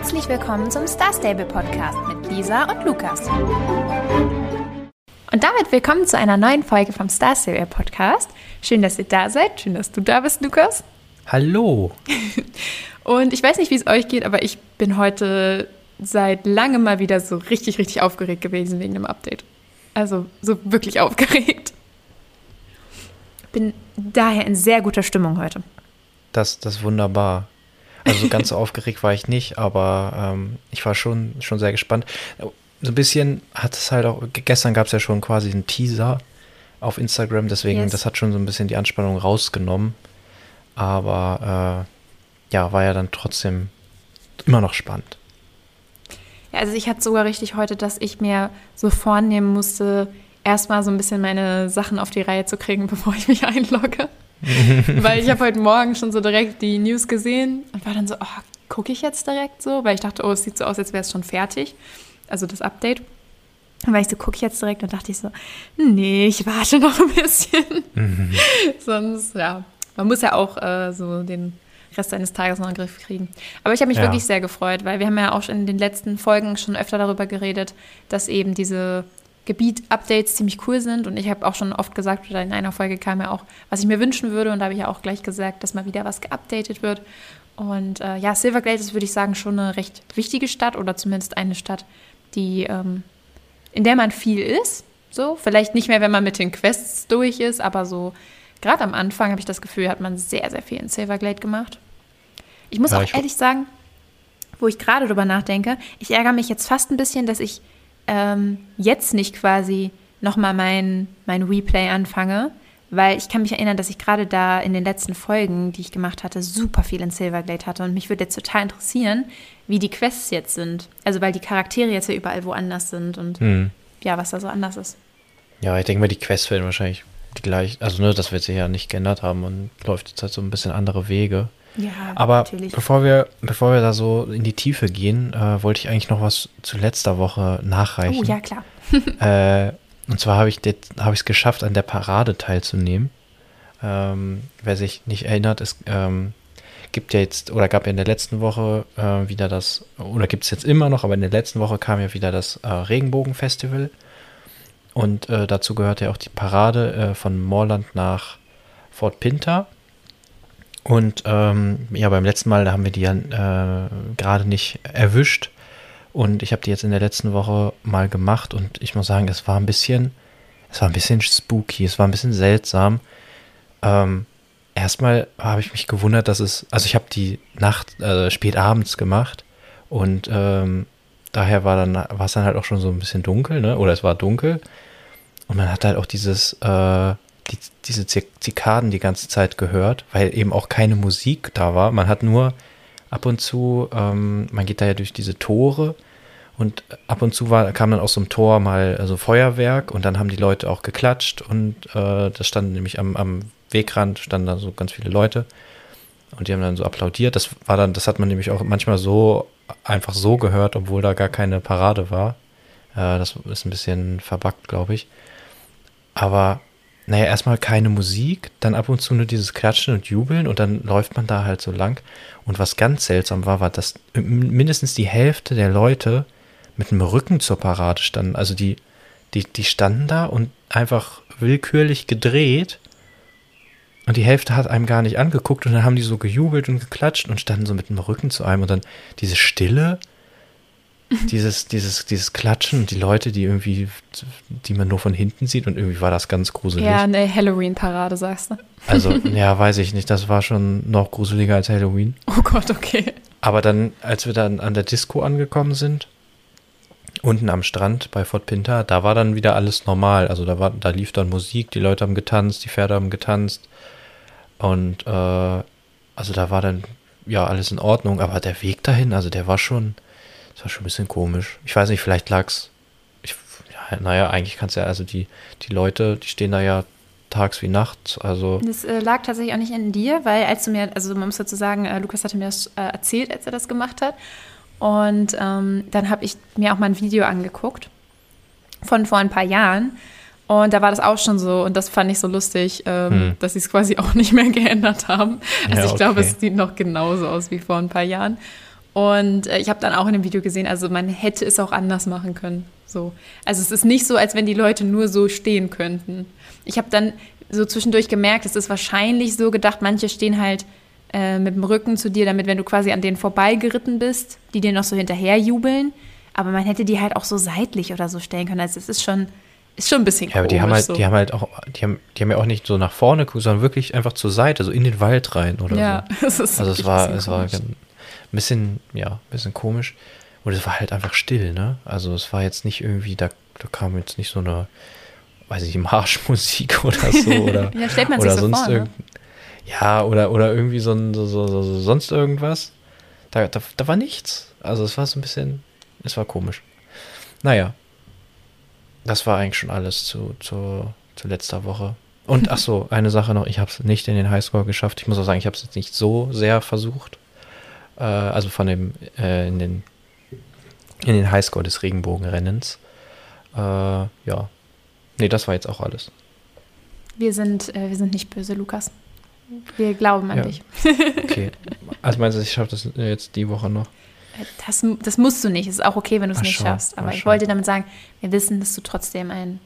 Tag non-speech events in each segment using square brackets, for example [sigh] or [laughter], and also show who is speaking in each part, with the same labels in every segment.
Speaker 1: Herzlich willkommen zum Star Stable Podcast mit Lisa und Lukas. Und damit willkommen zu einer neuen Folge vom Star Stable Podcast. Schön, dass ihr da seid. Schön, dass du da bist, Lukas.
Speaker 2: Hallo. [laughs]
Speaker 1: Und ich weiß nicht, wie es euch geht, aber ich bin heute seit langem mal wieder so richtig, richtig aufgeregt gewesen wegen dem Update. Also so wirklich [laughs] aufgeregt. Bin daher in sehr guter Stimmung heute.
Speaker 2: Das, das ist wunderbar. Also so [laughs] ganz aufgeregt war ich nicht, aber ähm, ich war schon, schon sehr gespannt. So ein bisschen hat es halt auch, gestern gab es ja schon quasi einen Teaser auf Instagram, deswegen, yes. das hat schon so ein bisschen die Anspannung rausgenommen. Aber äh, ja, war ja dann trotzdem immer noch spannend.
Speaker 1: Ja, also ich hatte sogar richtig heute, dass ich mir so vornehmen musste, erstmal so ein bisschen meine Sachen auf die Reihe zu kriegen, [laughs] bevor ich mich einlogge. [laughs] weil ich habe heute Morgen schon so direkt die News gesehen und war dann so, oh, gucke ich jetzt direkt so? Weil ich dachte, oh, es sieht so aus, als wäre es schon fertig. Also das Update. Und weil ich so, gucke ich jetzt direkt und dachte ich so, nee, ich warte noch ein bisschen. Mhm. [laughs] Sonst, ja, man muss ja auch äh, so den Rest seines Tages noch in den Griff kriegen. Aber ich habe mich ja. wirklich sehr gefreut, weil wir haben ja auch in den letzten Folgen schon öfter darüber geredet, dass eben diese Gebiet-Updates ziemlich cool sind. Und ich habe auch schon oft gesagt, oder in einer Folge kam ja auch, was ich mir wünschen würde. Und da habe ich ja auch gleich gesagt, dass mal wieder was geupdatet wird. Und äh, ja, Silverglade ist, würde ich sagen, schon eine recht wichtige Stadt oder zumindest eine Stadt, die, ähm, in der man viel ist. So, vielleicht nicht mehr, wenn man mit den Quests durch ist, aber so gerade am Anfang habe ich das Gefühl, hat man sehr, sehr viel in Silverglade gemacht. Ich muss ja, auch ich ehrlich sagen, wo ich gerade drüber nachdenke, ich ärgere mich jetzt fast ein bisschen, dass ich ähm, jetzt nicht quasi nochmal mein, mein Replay anfange, weil ich kann mich erinnern, dass ich gerade da in den letzten Folgen, die ich gemacht hatte, super viel in Silverglade hatte. Und mich würde jetzt total interessieren, wie die Quests jetzt sind. Also weil die Charaktere jetzt ja überall woanders sind und hm. ja, was da so anders ist.
Speaker 2: Ja, ich denke mal, die Quests werden wahrscheinlich die gleichen. Also ne, das wird sich ja nicht geändert haben und läuft jetzt halt so ein bisschen andere Wege.
Speaker 1: Ja,
Speaker 2: Aber natürlich. bevor wir, bevor wir da so in die Tiefe gehen, äh, wollte ich eigentlich noch was zu letzter Woche nachreichen.
Speaker 1: Oh, ja, klar. [laughs]
Speaker 2: äh, und zwar habe ich es geschafft, an der Parade teilzunehmen. Ähm, wer sich nicht erinnert, es ähm, gibt ja jetzt, oder gab ja in der letzten Woche äh, wieder das, oder gibt es jetzt immer noch, aber in der letzten Woche kam ja wieder das äh, Regenbogenfestival. Und äh, dazu gehört ja auch die Parade äh, von Moorland nach Fort Pinter. Und ähm, ja, beim letzten Mal, da haben wir die ja äh, gerade nicht erwischt. Und ich habe die jetzt in der letzten Woche mal gemacht und ich muss sagen, es war ein bisschen, es war ein bisschen spooky, es war ein bisschen seltsam. Ähm, erstmal habe ich mich gewundert, dass es, also ich habe die Nacht, äh, spät abends gemacht und ähm, daher war dann, war es dann halt auch schon so ein bisschen dunkel, ne? Oder es war dunkel. Und man hat halt auch dieses, äh, die, diese Zikaden die ganze Zeit gehört, weil eben auch keine Musik da war. Man hat nur ab und zu, ähm, man geht da ja durch diese Tore und ab und zu war, kam dann aus so einem Tor mal also Feuerwerk und dann haben die Leute auch geklatscht und äh, das stand nämlich am, am Wegrand, standen da so ganz viele Leute und die haben dann so applaudiert. Das war dann, das hat man nämlich auch manchmal so einfach so gehört, obwohl da gar keine Parade war. Äh, das ist ein bisschen verbackt, glaube ich. Aber naja, erstmal keine Musik, dann ab und zu nur dieses Klatschen und Jubeln und dann läuft man da halt so lang. Und was ganz seltsam war, war, dass mindestens die Hälfte der Leute mit dem Rücken zur Parade standen. Also die, die, die standen da und einfach willkürlich gedreht. Und die Hälfte hat einem gar nicht angeguckt und dann haben die so gejubelt und geklatscht und standen so mit dem Rücken zu einem und dann diese Stille dieses, dieses, dieses Klatschen und die Leute, die irgendwie, die man nur von hinten sieht und irgendwie war das ganz gruselig.
Speaker 1: Ja, eine Halloween-Parade, sagst du.
Speaker 2: Also, [laughs] ja, weiß ich nicht, das war schon noch gruseliger als Halloween.
Speaker 1: Oh Gott, okay.
Speaker 2: Aber dann, als wir dann an der Disco angekommen sind, unten am Strand bei Fort Pinter, da war dann wieder alles normal. Also da war, da lief dann Musik, die Leute haben getanzt, die Pferde haben getanzt. Und äh, also da war dann ja alles in Ordnung, aber der Weg dahin, also der war schon, das war schon ein bisschen komisch. Ich weiß nicht, vielleicht lag's. Ich, ja, naja, eigentlich kannst du ja, also die, die Leute, die stehen da ja tags wie nachts. Also
Speaker 1: das äh, lag tatsächlich auch nicht in dir, weil als du mir, also man muss dazu sagen, äh, Lukas hatte mir das äh, erzählt, als er das gemacht hat. Und ähm, dann habe ich mir auch mal ein Video angeguckt von vor ein paar Jahren. Und da war das auch schon so, und das fand ich so lustig, ähm, hm. dass sie es quasi [laughs] auch nicht mehr geändert haben. Also ja, ich glaube, es sieht noch genauso aus wie vor ein paar Jahren. Und äh, ich habe dann auch in dem Video gesehen, also man hätte es auch anders machen können. So. Also es ist nicht so, als wenn die Leute nur so stehen könnten. Ich habe dann so zwischendurch gemerkt, es ist wahrscheinlich so gedacht, manche stehen halt äh, mit dem Rücken zu dir, damit wenn du quasi an denen vorbeigeritten bist, die dir noch so hinterher jubeln. Aber man hätte die halt auch so seitlich oder so stellen können. Also es ist schon, ist schon ein bisschen
Speaker 2: Ja, aber die haben halt, so. die haben halt auch, die haben, die haben ja auch nicht so nach vorne geguckt, sondern wirklich einfach zur Seite, so in den Wald rein oder
Speaker 1: ja,
Speaker 2: so. [laughs]
Speaker 1: Es ist
Speaker 2: also es war, es war ein bisschen, ja, ein bisschen komisch. Und es war halt einfach still, ne? Also es war jetzt nicht irgendwie, da, da kam jetzt nicht so eine, weiß ich, Marschmusik [laughs] oder so oder,
Speaker 1: ja, stellt man
Speaker 2: oder
Speaker 1: sich so
Speaker 2: sonst
Speaker 1: vor, ne?
Speaker 2: Ja, oder, oder irgendwie so, ein, so, so, so, sonst irgendwas. Da, da, da war nichts. Also es war so ein bisschen, es war komisch. Naja, das war eigentlich schon alles zu, zu, zu letzter Woche. Und ach so, eine Sache noch, ich habe es nicht in den Highscore geschafft. Ich muss auch sagen, ich habe es jetzt nicht so sehr versucht. Äh, also von dem, äh, in den, in den Highscore des Regenbogenrennens. Äh, ja. Nee, das war jetzt auch alles.
Speaker 1: Wir sind, äh, wir sind nicht böse, Lukas. Wir glauben an
Speaker 2: Ja.
Speaker 1: dich. [laughs]
Speaker 2: Okay. [laughs] Also meinst du, ich schaffe das jetzt die Woche noch?
Speaker 1: Das, das musst du nicht. Es ist auch okay, wenn du es nicht
Speaker 2: schau,
Speaker 1: schaffst. Aber ich
Speaker 2: schau.
Speaker 1: wollte damit sagen, wir wissen, dass du trotzdem ein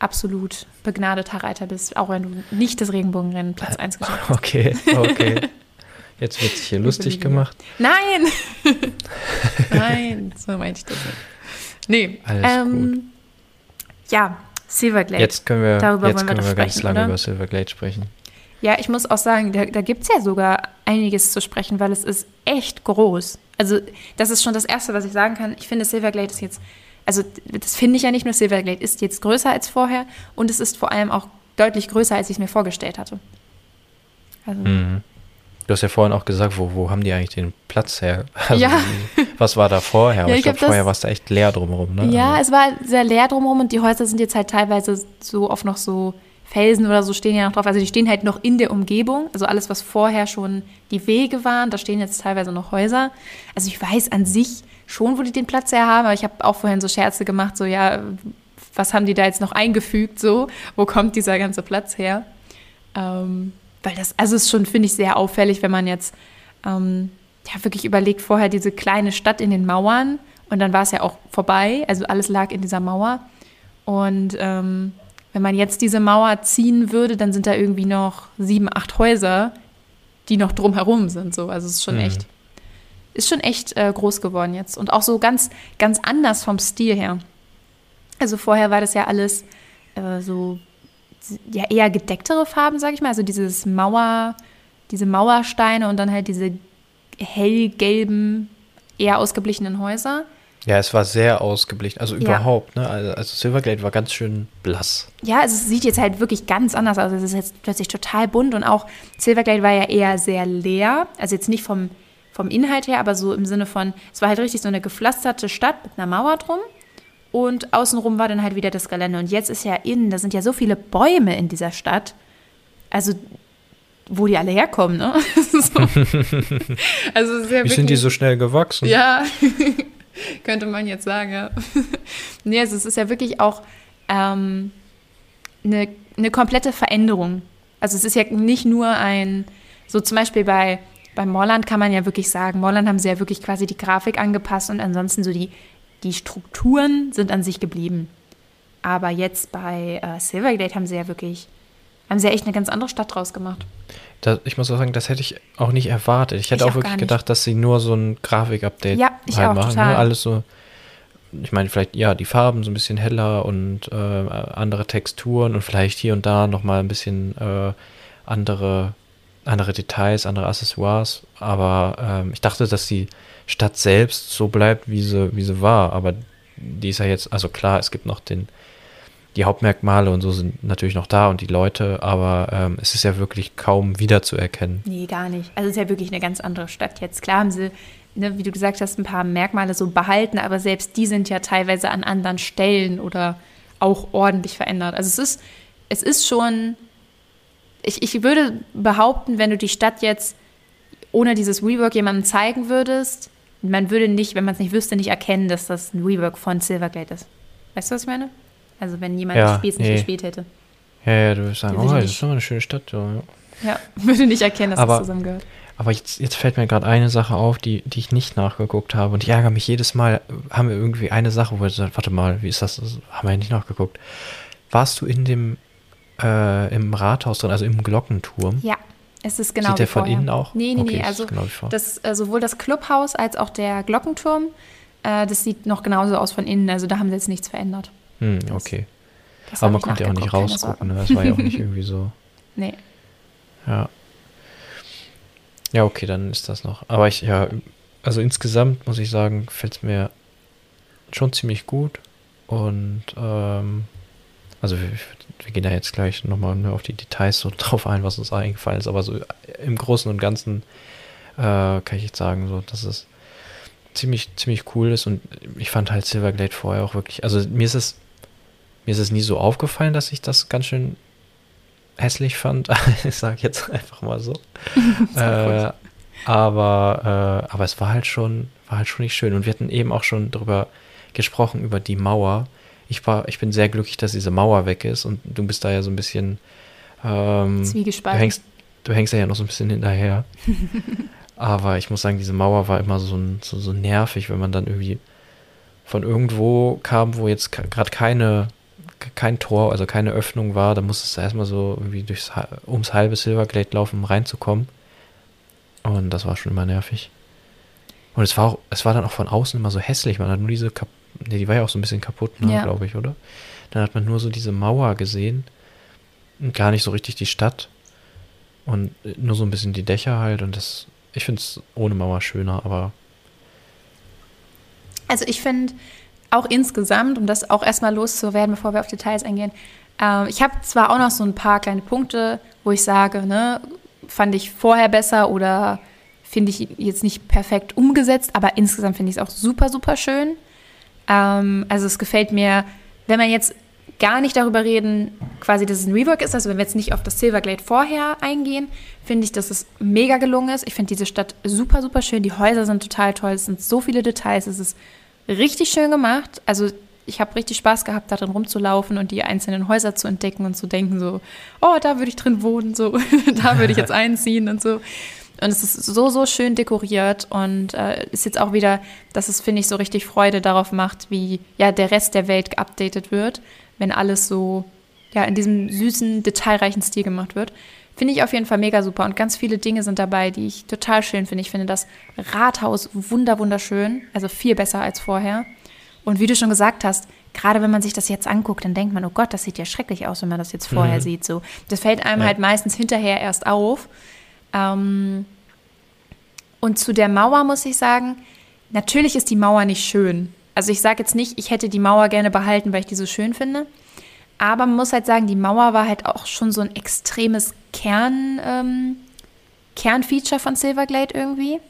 Speaker 1: absolut begnadeter Reiter bist, auch wenn du nicht das Regenbogenrennen Platz 1 geschafft hast.
Speaker 2: Okay, okay. [laughs] Jetzt wird sich hier lustig gemacht.
Speaker 1: Nein! [laughs] Nein, so meinte ich das nicht. Nee.
Speaker 2: Alles
Speaker 1: ähm, Ja, Silverglade.
Speaker 2: Jetzt können wir,
Speaker 1: Darüber
Speaker 2: jetzt
Speaker 1: wir
Speaker 2: können
Speaker 1: doch
Speaker 2: wir ganz
Speaker 1: sprechen,
Speaker 2: lange
Speaker 1: oder?
Speaker 2: über Silverglade sprechen.
Speaker 1: Ja, ich muss auch sagen, da, da gibt es ja sogar einiges zu sprechen, weil es ist echt groß. Also, das ist schon das Erste, was ich sagen kann. Ich finde, Silverglade ist jetzt, also das finde ich ja nicht nur, Silverglade ist jetzt größer als vorher und es ist vor allem auch deutlich größer, als ich es mir vorgestellt hatte. Also,
Speaker 2: Mhm. Du hast ja vorhin auch gesagt, wo, wo haben die eigentlich den Platz her? [laughs] Also,
Speaker 1: Ja.
Speaker 2: Was war da vorher?
Speaker 1: Ja,
Speaker 2: ich glaube, vorher war es da echt leer drumherum. Ne?
Speaker 1: Ja,
Speaker 2: Also,
Speaker 1: es war sehr leer drumherum und die Häuser sind jetzt halt teilweise so auf noch so Felsen oder so stehen ja noch drauf. Also die stehen halt noch in der Umgebung. Also alles, was vorher schon die Wege waren, da stehen jetzt teilweise noch Häuser. Also ich weiß an sich schon, wo die den Platz her haben, aber ich habe auch vorhin so Scherze gemacht, so ja, was haben die da jetzt noch eingefügt, so, wo kommt dieser ganze Platz her? Ähm, weil das, also es ist schon, finde ich, sehr auffällig, wenn man jetzt ähm, ja, wirklich überlegt, vorher diese kleine Stadt in den Mauern und dann war es ja auch vorbei, also alles lag in dieser Mauer. Und ähm, wenn man jetzt diese Mauer ziehen würde, dann sind da irgendwie noch sieben, acht Häuser, die noch drumherum sind. So. Also es ist schon
Speaker 2: Mhm.
Speaker 1: echt, ist schon echt äh, groß geworden jetzt. Und auch so ganz, ganz anders vom Stil her. Also vorher war das ja alles äh, so ja eher gedecktere Farben, sag ich mal. Also dieses Mauer, diese Mauersteine und dann halt diese hellgelben, eher ausgeblichenen Häuser.
Speaker 2: ja, es war sehr ausgeblichen. Also
Speaker 1: Ja.
Speaker 2: überhaupt. Ne? Also, also Silverglade war ganz schön blass.
Speaker 1: Ja, also es sieht jetzt halt wirklich ganz anders aus. Es ist jetzt plötzlich total bunt und auch Silverglade war ja eher sehr leer. Also jetzt nicht vom, vom Inhalt her, aber so im Sinne von, es war halt richtig so eine gepflasterte Stadt mit einer Mauer drum. Und außenrum war dann halt wieder das Gelände. Und jetzt ist ja innen, da sind ja so viele Bäume in dieser Stadt. Also, wo die alle herkommen, ne? [laughs] so. Also, ist ja
Speaker 2: Wie sind die
Speaker 1: wirklich-
Speaker 2: so schnell gewachsen?
Speaker 1: ja, [laughs] könnte man jetzt sagen, ja. [laughs] nee, also es ist ja wirklich auch ähm, eine, eine komplette Veränderung. Also es ist ja nicht nur ein, so zum Beispiel bei, bei Morland kann man ja wirklich sagen, Morland haben sie ja wirklich quasi die Grafik angepasst und ansonsten so die, die Strukturen sind an sich geblieben. Aber jetzt bei äh, Silverglade haben sie ja wirklich, haben sie ja echt eine ganz andere Stadt draus gemacht.
Speaker 2: Das, ich muss auch sagen, das hätte ich auch nicht erwartet. Ich hätte
Speaker 1: Ich
Speaker 2: auch
Speaker 1: auch
Speaker 2: wirklich gedacht, dass sie nur so ein Grafik-Update
Speaker 1: Ja, ich
Speaker 2: halt
Speaker 1: auch,
Speaker 2: machen.
Speaker 1: total.
Speaker 2: Ne? Alles so, ich meine, vielleicht, ja, die Farben so ein bisschen heller und äh, andere Texturen und vielleicht hier und da nochmal ein bisschen äh, andere, andere Details, andere Accessoires. Aber ähm, ich dachte, dass die Stadt selbst so bleibt, wie sie, wie sie war. Aber die ist ja jetzt, also klar, es gibt noch den, die Hauptmerkmale und so sind natürlich noch da und die Leute, aber ähm, es ist ja wirklich kaum wiederzuerkennen.
Speaker 1: Nee, gar nicht. Also es ist ja wirklich eine ganz andere Stadt jetzt. Klar haben sie, ne, wie du gesagt hast, ein paar Merkmale so behalten, aber selbst die sind ja teilweise an anderen Stellen oder auch ordentlich verändert. Also es ist, es ist schon, ich, ich würde behaupten, wenn du die Stadt jetzt ohne dieses Rework jemandem zeigen würdest, man würde nicht, wenn man es nicht wüsste, nicht erkennen, dass das ein Rework von Silverglade ist. Weißt du, was ich meine? Also wenn jemand
Speaker 2: Ja,
Speaker 1: das Spiel nicht
Speaker 2: nee.
Speaker 1: gespielt hätte.
Speaker 2: Ja, ja, du wirst sagen, oh, das
Speaker 1: nicht-
Speaker 2: ist doch mal eine schöne Stadt. Ja. ja. [laughs]
Speaker 1: Würde nicht erkennen, dass
Speaker 2: Aber-
Speaker 1: das zusammengehört.
Speaker 2: Aber jetzt, jetzt fällt mir gerade eine Sache auf, die, die ich nicht nachgeguckt habe. Und ich ärgere mich jedes Mal, haben wir irgendwie eine Sache, wo wir sagen, warte mal, wie ist das? das haben wir ja nicht nachgeguckt. Warst du in dem, äh, im Rathaus drin, also im Glockenturm?
Speaker 1: Ja, es ist genau
Speaker 2: Sieht der von
Speaker 1: vorher.
Speaker 2: innen auch?
Speaker 1: Nee, nee,
Speaker 2: Okay,
Speaker 1: nee. Also
Speaker 2: genau
Speaker 1: das, äh, sowohl das Clubhaus als auch der Glockenturm, äh, das sieht noch genauso aus von innen. Also da haben sie jetzt nichts verändert.
Speaker 2: Hm,
Speaker 1: das-
Speaker 2: okay.
Speaker 1: Das
Speaker 2: Aber
Speaker 1: hab
Speaker 2: man konnte ja auch nicht rausgucken, ne? Das war ja auch nicht [laughs] irgendwie so.
Speaker 1: Nee.
Speaker 2: Ja. Ja, okay, dann ist das noch. Aber ich, ja, also insgesamt muss ich sagen, gefällt es mir schon ziemlich gut. Und ähm, also wir, wir gehen da jetzt gleich nochmal ne, auf die Details so [laughs] drauf ein, was uns eingefallen ist. Aber so im Großen und Ganzen äh, kann ich jetzt sagen, so, dass es ziemlich, ziemlich cool ist. Und ich fand halt Silverglade vorher auch wirklich, also mir ist es, mir ist es nie so aufgefallen, dass ich das ganz schön hässlich fand. [laughs] ich sage jetzt einfach mal so. [laughs] äh, aber, äh, aber es war halt schon, war halt schon nicht schön. Und wir hatten eben auch schon darüber gesprochen, über die Mauer. Ich war, ich bin sehr glücklich, dass diese Mauer weg ist und du bist da ja so ein bisschen, ähm, du
Speaker 1: Zwiegespalten.
Speaker 2: hängst, du hängst ja noch so ein bisschen hinterher. [laughs] aber ich muss sagen, diese Mauer war immer so, ein, so, so nervig, wenn man dann irgendwie von irgendwo kam, wo jetzt gerade keine, kein Tor, also keine Öffnung war, dann musstest du erstmal so irgendwie durchs, ums halbe Silverglade laufen, um reinzukommen. Und das war schon immer nervig. Und es war auch, es war dann auch von außen immer so hässlich. Man hat nur diese, Nee, die war ja auch so ein bisschen kaputt, ne,
Speaker 1: Ja.
Speaker 2: glaube ich, oder? Dann hat man nur so diese Mauer gesehen und gar nicht so richtig die Stadt. Und äh, nur so ein bisschen die Dächer halt. Und das, ich finde es ohne Mauer schöner, aber
Speaker 1: Also ich finde auch insgesamt, um das auch erstmal loszuwerden, bevor wir auf Details eingehen, ähm, ich habe zwar auch noch so ein paar kleine Punkte, wo ich sage, ne, fand ich vorher besser oder finde ich jetzt nicht perfekt umgesetzt, aber insgesamt finde ich es auch super, super schön. Ähm, also es gefällt mir, wenn wir jetzt gar nicht darüber reden, quasi, dass es ein Rework ist, also wenn wir jetzt nicht auf das Silverglade vorher eingehen, finde ich, dass es mega gelungen ist. Ich finde diese Stadt super, super schön. Die Häuser sind total toll. Es sind so viele Details. Es ist richtig schön gemacht. Also ich habe richtig Spaß gehabt, da drin rumzulaufen und die einzelnen Häuser zu entdecken und zu denken so, oh, da würde ich drin wohnen, so, [laughs] da würde ich jetzt einziehen und so. Und es ist so, so schön dekoriert und äh, ist jetzt auch wieder, dass es, finde ich, so richtig Freude darauf macht, wie ja der Rest der Welt geupdatet wird, wenn alles so ja in diesem süßen, detailreichen Stil gemacht wird. Finde ich auf jeden Fall mega super und ganz viele Dinge sind dabei, die ich total schön finde. Ich finde das Rathaus wunder, wunderschön, also viel besser als vorher. Und wie du schon gesagt hast, gerade wenn man sich das jetzt anguckt, dann denkt man, oh Gott, das sieht ja schrecklich aus, wenn man das jetzt vorher
Speaker 2: Mhm.
Speaker 1: sieht. So, das fällt einem
Speaker 2: Ja.
Speaker 1: halt meistens hinterher erst auf. Ähm, und zu der Mauer muss ich sagen, natürlich ist die Mauer nicht schön. Also ich sage jetzt nicht, ich hätte die Mauer gerne behalten, weil ich die so schön finde. Aber man muss halt sagen, die Mauer war halt auch schon so ein extremes Kern, ähm, Kernfeature von Silverglade irgendwie.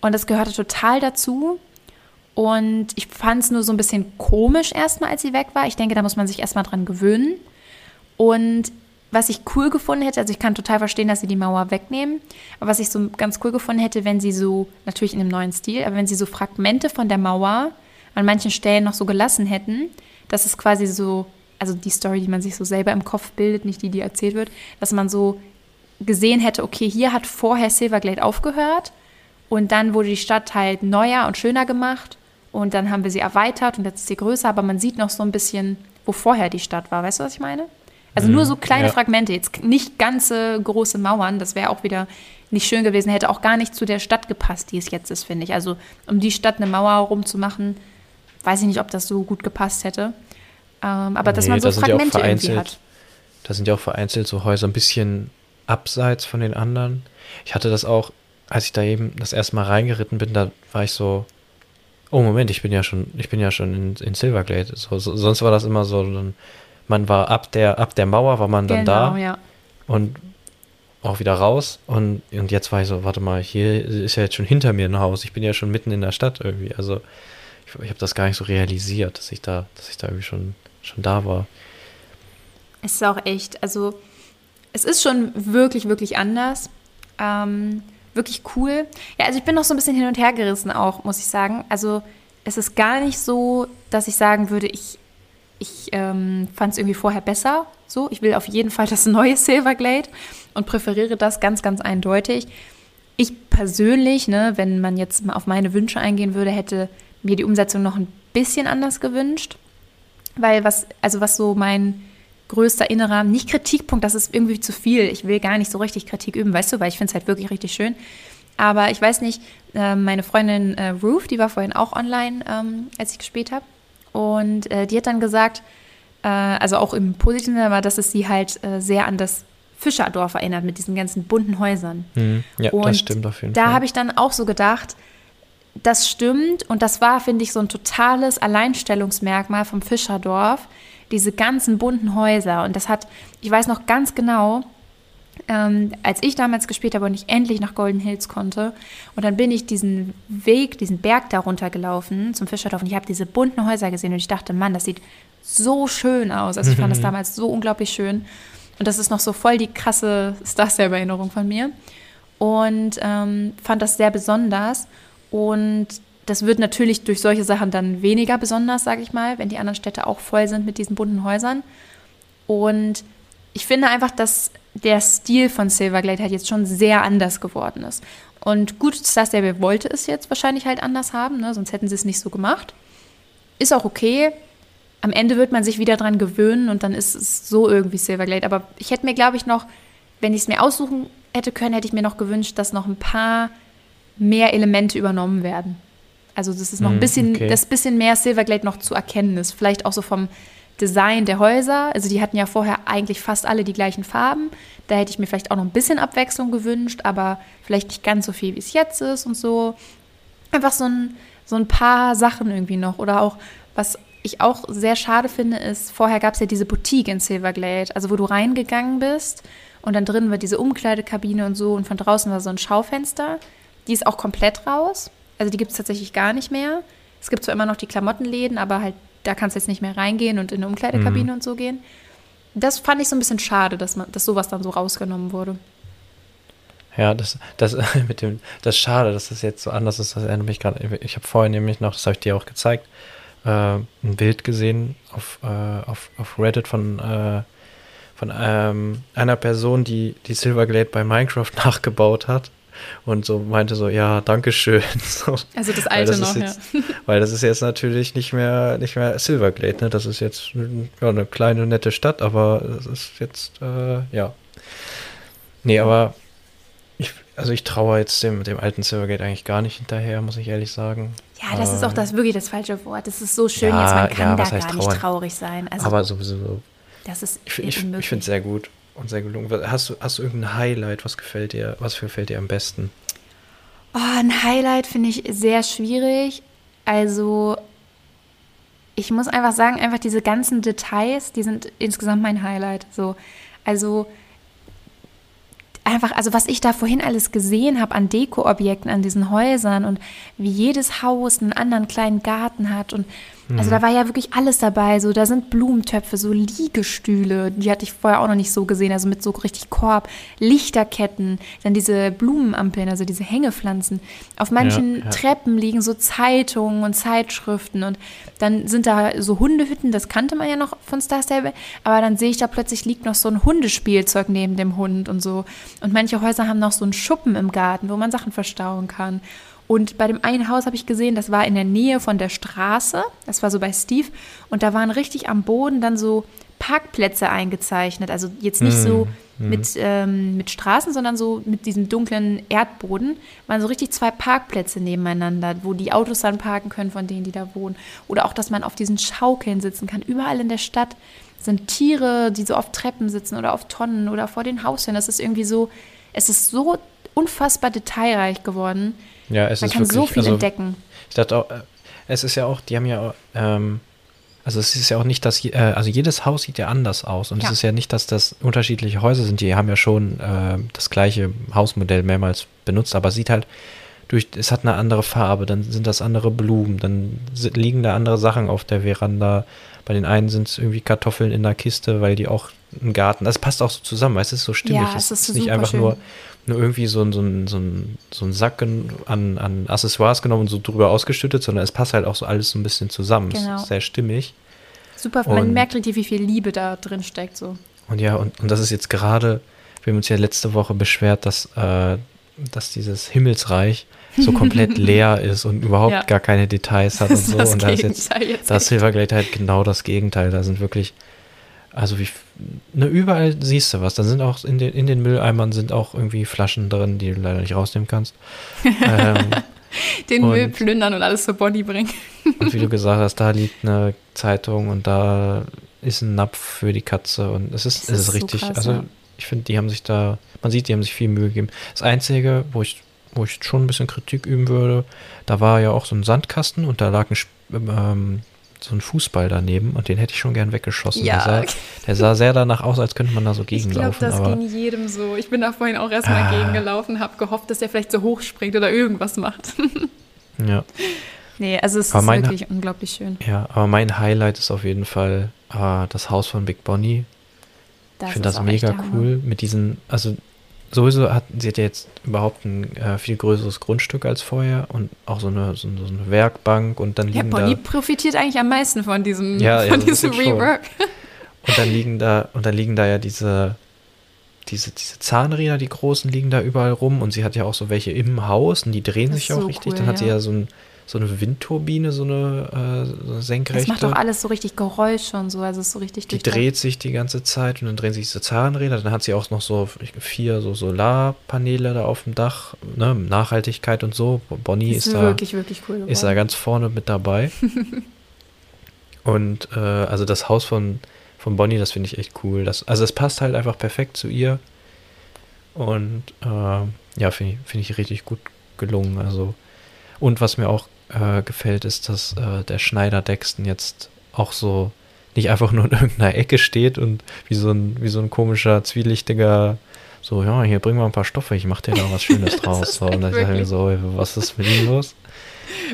Speaker 1: Und das gehörte total dazu. Und ich fand es nur so ein bisschen komisch erstmal, als sie weg war. Ich denke, da muss man sich erstmal dran gewöhnen. Und was ich cool gefunden hätte, also ich kann total verstehen, dass sie die Mauer wegnehmen, aber was ich so ganz cool gefunden hätte, wenn sie so, natürlich in einem neuen Stil, aber wenn sie so Fragmente von der Mauer an manchen Stellen noch so gelassen hätten, dass es quasi so, also die Story, die man sich so selber im Kopf bildet, nicht die, die erzählt wird, dass man so gesehen hätte, okay, hier hat vorher Silverglade aufgehört und dann wurde die Stadt halt neuer und schöner gemacht und dann haben wir sie erweitert und jetzt ist sie größer, aber man sieht noch so ein bisschen, wo vorher die Stadt war. Weißt du, was ich meine? Also nur so kleine
Speaker 2: ja.
Speaker 1: Fragmente, jetzt nicht ganze große Mauern, das wäre auch wieder nicht schön gewesen, hätte auch gar nicht zu der Stadt gepasst, die es jetzt ist, finde ich. Also um die Stadt eine Mauer rumzumachen, weiß ich nicht, ob das so gut gepasst hätte. Ähm, aber dass
Speaker 2: Nee,
Speaker 1: man so
Speaker 2: da sind ja
Speaker 1: Fragmente irgendwie hat.
Speaker 2: Da sind ja auch vereinzelt so Häuser ein bisschen abseits von den anderen. Ich hatte das auch, als ich da eben das erste Mal reingeritten bin, da war ich so, oh Moment, ich bin ja schon, ich bin ja schon in, in Silverglade. So, so, sonst war das immer so, dann, man war ab der, ab der Mauer war man dann
Speaker 1: Genau,
Speaker 2: da
Speaker 1: ja.
Speaker 2: und auch wieder raus. Und, und jetzt war ich so, warte mal, hier ist ja jetzt schon hinter mir ein Haus. Ich bin ja schon mitten in der Stadt irgendwie. Also ich, ich habe das gar nicht so realisiert, dass ich da, dass ich da irgendwie schon, schon da war.
Speaker 1: Es ist auch echt, also es ist schon wirklich, wirklich anders. Ähm, wirklich cool. Ja, also ich bin noch so ein bisschen hin und her gerissen auch, muss ich sagen. Also es ist gar nicht so, dass ich sagen würde, ich, ich ähm, fand es irgendwie vorher besser. So, ich will auf jeden Fall das [laughs] neue Silverglade und präferiere das ganz, ganz eindeutig. ich persönlich, ne, wenn man jetzt mal auf meine Wünsche eingehen würde, hätte mir die Umsetzung noch ein bisschen anders gewünscht. Weil was, also was so mein größter innerer, nicht Kritikpunkt, das ist irgendwie zu viel. Ich will gar nicht so richtig Kritik üben, weißt du, weil ich finde es halt wirklich richtig schön. Aber ich weiß nicht, äh, meine Freundin äh, Ruth, die war vorhin auch online, ähm, als ich gespielt habe. Und äh, die hat dann gesagt, äh, also auch im Positiven, aber dass es sie halt äh, sehr an das Fischerdorf erinnert mit diesen ganzen bunten Häusern.
Speaker 2: Mhm. Ja, und das stimmt auf jeden
Speaker 1: da
Speaker 2: Fall.
Speaker 1: Da habe ich dann auch so gedacht, das stimmt und das war, finde ich, so ein totales Alleinstellungsmerkmal vom Fischerdorf, diese ganzen bunten Häuser. Und das hat, ich weiß noch ganz genau, ähm, als ich damals gespielt habe und ich endlich nach Golden Hills konnte. Und dann bin ich diesen Weg, diesen Berg da runtergelaufen zum Fischerdorf und ich habe diese bunten Häuser gesehen und ich dachte, Mann, das sieht so schön aus. Also ich fand das [laughs] damals so unglaublich schön. Und das ist noch so voll die krasse Star Stable-Erinnerung von mir. Und ähm, fand das sehr besonders. Und das wird natürlich durch solche Sachen dann weniger besonders, sage ich mal, wenn die anderen Städte auch voll sind mit diesen bunten Häusern. Und ich finde einfach, dass der Stil von Silverglade halt jetzt schon sehr anders geworden ist. Und gut, Star Stable wollte es jetzt wahrscheinlich halt anders haben, ne? sonst hätten sie es nicht so gemacht. Ist auch okay. Am Ende wird man sich wieder dran gewöhnen und dann ist es so irgendwie Silverglade. Aber ich hätte mir, glaube ich, noch, wenn ich es mir aussuchen hätte können, hätte ich mir noch gewünscht, dass noch ein paar mehr Elemente übernommen werden. Also das ist noch ein hm, bisschen, okay. das bisschen mehr Silverglade noch zu erkennen ist. Vielleicht auch so vom Design der Häuser. Also die hatten ja vorher eigentlich fast alle die gleichen Farben. Da hätte ich mir vielleicht auch noch ein bisschen Abwechslung gewünscht, aber vielleicht nicht ganz so viel, wie es jetzt ist und so. Einfach so ein, so ein paar Sachen irgendwie noch. Oder auch, was ich auch sehr schade finde, ist, vorher gab es ja diese Boutique in Silverglade, also wo du reingegangen bist und dann drin war diese Umkleidekabine und so und von draußen war so ein Schaufenster. Die ist auch komplett raus. Also die gibt es tatsächlich gar nicht mehr. Es gibt zwar immer noch die Klamottenläden, aber halt da kannst du jetzt nicht mehr reingehen und in eine Umkleidekabine mhm. und so gehen. Das fand ich so ein bisschen schade, dass, man, dass sowas dann so rausgenommen wurde.
Speaker 2: Ja, das, das [laughs] mit dem, das ist schade, dass das jetzt so anders ist. Das erinnert mich gerade. Ich habe vorhin nämlich noch, das habe ich dir auch gezeigt, äh, ein Bild gesehen auf, äh, auf, auf Reddit von, äh, von ähm, einer Person, die die Silverglade bei Minecraft [laughs] nachgebaut hat und so meinte so, ja, Dankeschön. [laughs] So,
Speaker 1: also das alte das
Speaker 2: noch,
Speaker 1: jetzt,
Speaker 2: ja. [laughs] Weil das ist jetzt natürlich nicht mehr, nicht mehr Silverglade, ne? Das ist jetzt ja, eine kleine, nette Stadt, aber es ist jetzt, äh, ja. Nee, aber ich, also ich traue jetzt dem, dem alten Silvergate eigentlich gar nicht hinterher, muss ich ehrlich sagen.
Speaker 1: Ja, das ist auch das wirklich das falsche Wort. Das ist so schön ja, jetzt, man kann ja, da gar nicht traurig sein.
Speaker 2: Also, aber sowieso.
Speaker 1: Das ist
Speaker 2: ich, ich, ich finde es sehr gut und sehr gelungen. Hast du, hast du irgendein Highlight, was gefällt dir, was gefällt dir am besten?
Speaker 1: Oh, ein Highlight finde ich sehr schwierig. Also, ich muss einfach sagen, einfach diese ganzen Details, die sind insgesamt mein Highlight. So, also einfach, also was ich da vorhin alles gesehen habe an Dekoobjekten, an diesen Häusern und wie jedes Haus einen anderen kleinen Garten hat und also da mhm. war ja wirklich alles dabei. So, da sind Blumentöpfe, so Liegestühle, die hatte ich vorher auch noch nicht so gesehen, also mit so richtig Korb, Lichterketten, dann diese Blumenampeln, also diese Hängepflanzen. Auf manchen ja, ja. Treppen liegen so Zeitungen und Zeitschriften und dann sind da so Hundehütten, das kannte man ja noch von Star Stable, aber dann sehe ich da plötzlich liegt noch so ein Hundespielzeug neben dem Hund und so. Und manche Häuser haben noch so einen Schuppen im Garten, wo man Sachen verstauen kann. Und bei dem einen Haus habe ich gesehen, das war in der Nähe von der Straße. Das war so bei Steve. Und da waren richtig am Boden dann so Parkplätze eingezeichnet. Also jetzt nicht so mm, mit, ähm, mit Straßen, sondern so mit diesem dunklen Erdboden. Waren so richtig zwei Parkplätze nebeneinander, wo die Autos dann parken können von denen, die da wohnen. Oder auch, dass man auf diesen Schaukeln sitzen kann. Überall in der Stadt sind Tiere, die so auf Treppen sitzen oder auf Tonnen oder vor den Haustüren. Das ist irgendwie so, es ist so unfassbar detailreich geworden.
Speaker 2: Ja, es
Speaker 1: Man
Speaker 2: ist
Speaker 1: kann
Speaker 2: wirklich,
Speaker 1: so viel
Speaker 2: also,
Speaker 1: entdecken.
Speaker 2: Ich dachte auch, äh, es ist ja auch, die haben ja, ähm, also es ist ja auch nicht, dass, äh, also jedes Haus sieht ja anders aus und ja. es ist ja nicht, dass das unterschiedliche Häuser sind, die haben ja schon äh, das gleiche Hausmodell mehrmals benutzt, aber es sieht halt durch, es hat eine andere Farbe, dann sind das andere Blumen, dann liegen da andere Sachen auf der Veranda. Bei den einen sind es irgendwie Kartoffeln in der Kiste, weil die auch einen Garten, das passt auch so zusammen, weil es ist so stimmig, ja, es ist nicht einfach schön. nur nur irgendwie so, ein, so, ein, so, ein, so ein Sack an, an Accessoires genommen und so drüber ausgestüttet, sondern es passt halt auch so alles so ein bisschen zusammen. Genau. Es ist sehr stimmig.
Speaker 1: Super, man und, merkt richtig, wie viel Liebe da drin steckt. So.
Speaker 2: Und ja, und, und das ist jetzt gerade, wir haben uns ja letzte Woche beschwert, dass äh, dass dieses Himmelsreich so komplett [laughs] leer ist und überhaupt
Speaker 1: Ja.
Speaker 2: gar keine Details hat [laughs] und so. Und da ist jetzt
Speaker 1: jetzt
Speaker 2: das. Silverglade halt genau das Gegenteil. Da sind wirklich, also wie, ne, überall siehst du was. Da sind auch in den, in den Mülleimern sind auch irgendwie Flaschen drin, die du leider nicht rausnehmen kannst. [laughs] ähm,
Speaker 1: Den
Speaker 2: Und-
Speaker 1: Müll plündern und alles zur Bonnie bringen.
Speaker 2: und wie du [laughs] gesagt hast, da liegt eine Zeitung und da ist ein Napf für die Katze und es ist, es
Speaker 1: ist
Speaker 2: ist
Speaker 1: so
Speaker 2: richtig,
Speaker 1: krass,
Speaker 2: also ich finde, die haben sich da, man sieht, die haben sich viel Mühe gegeben. Das Einzige, wo ich, wo ich schon ein bisschen Kritik üben würde, da war ja auch so ein Sandkasten und da lag ein, ähm, so ein Fußball daneben und den hätte ich schon gern weggeschossen.
Speaker 1: Ja.
Speaker 2: Der, sah, der sah sehr danach aus, als könnte man da so
Speaker 1: Ich glaube,
Speaker 2: gegenlaufen.
Speaker 1: das
Speaker 2: aber
Speaker 1: ging jedem so. Ich bin da vorhin auch erstmal
Speaker 2: Ah.
Speaker 1: gegengelaufen, habe gehofft, dass der vielleicht so hoch springt oder irgendwas macht. [laughs]
Speaker 2: ja,
Speaker 1: nee, also es
Speaker 2: Aber
Speaker 1: ist
Speaker 2: meine-
Speaker 1: wirklich unglaublich schön.
Speaker 2: ja, aber mein Highlight ist auf jeden Fall äh, das Haus von Big Bonnie.
Speaker 1: Das
Speaker 2: ich finde das mega cool mit diesen, also sowieso hat sie hat ja jetzt überhaupt ein äh, viel größeres Grundstück als vorher und auch so eine, so, eine- so eine Werkbank und dann
Speaker 1: Ja,
Speaker 2: liegen
Speaker 1: Bonnie
Speaker 2: da
Speaker 1: profitiert eigentlich am meisten von diesem,
Speaker 2: Ja, ja,
Speaker 1: von
Speaker 2: ein
Speaker 1: diesem
Speaker 2: schon.
Speaker 1: Rework. [laughs]
Speaker 2: und dann liegen da und dann liegen da ja diese diese, diese Zahnräder, die großen, liegen da überall rum und sie hat ja auch so welche im Haus und die drehen sich auch
Speaker 1: so
Speaker 2: richtig.
Speaker 1: cool,
Speaker 2: dann hat sie
Speaker 1: ja.
Speaker 2: ja so, ein, so eine Windturbine, so eine, äh, so eine
Speaker 1: Das
Speaker 2: senkrechte.
Speaker 1: macht auch alles so richtig Geräusche und so, also es ist so richtig
Speaker 2: Die dreht sich die ganze Zeit und dann drehen sich diese Zahnräder. Dann hat sie auch noch so vier so Solarpaneele da auf dem Dach, ne? Nachhaltigkeit und so. Bonnie
Speaker 1: Das
Speaker 2: ist,
Speaker 1: ist
Speaker 2: da,
Speaker 1: wirklich, wirklich cool
Speaker 2: ist da ganz vorne mit dabei. [laughs] und äh, also das Haus von, von Bonnie, das finde ich echt cool. Das, also es passt halt einfach perfekt zu ihr. Und äh, ja, finde ich, finde ich richtig gut gelungen. Also und was mir auch äh, gefällt, ist, dass äh, der Schneider Dexton jetzt auch so nicht einfach nur in irgendeiner Ecke steht und wie so ein, wie so ein komischer, zwielichtiger, so, ja, hier bringen wir ein paar Stoffe, ich mach dir da was Schönes [laughs] draus. So, und dann sage ich mir so, was ist mit ihm los?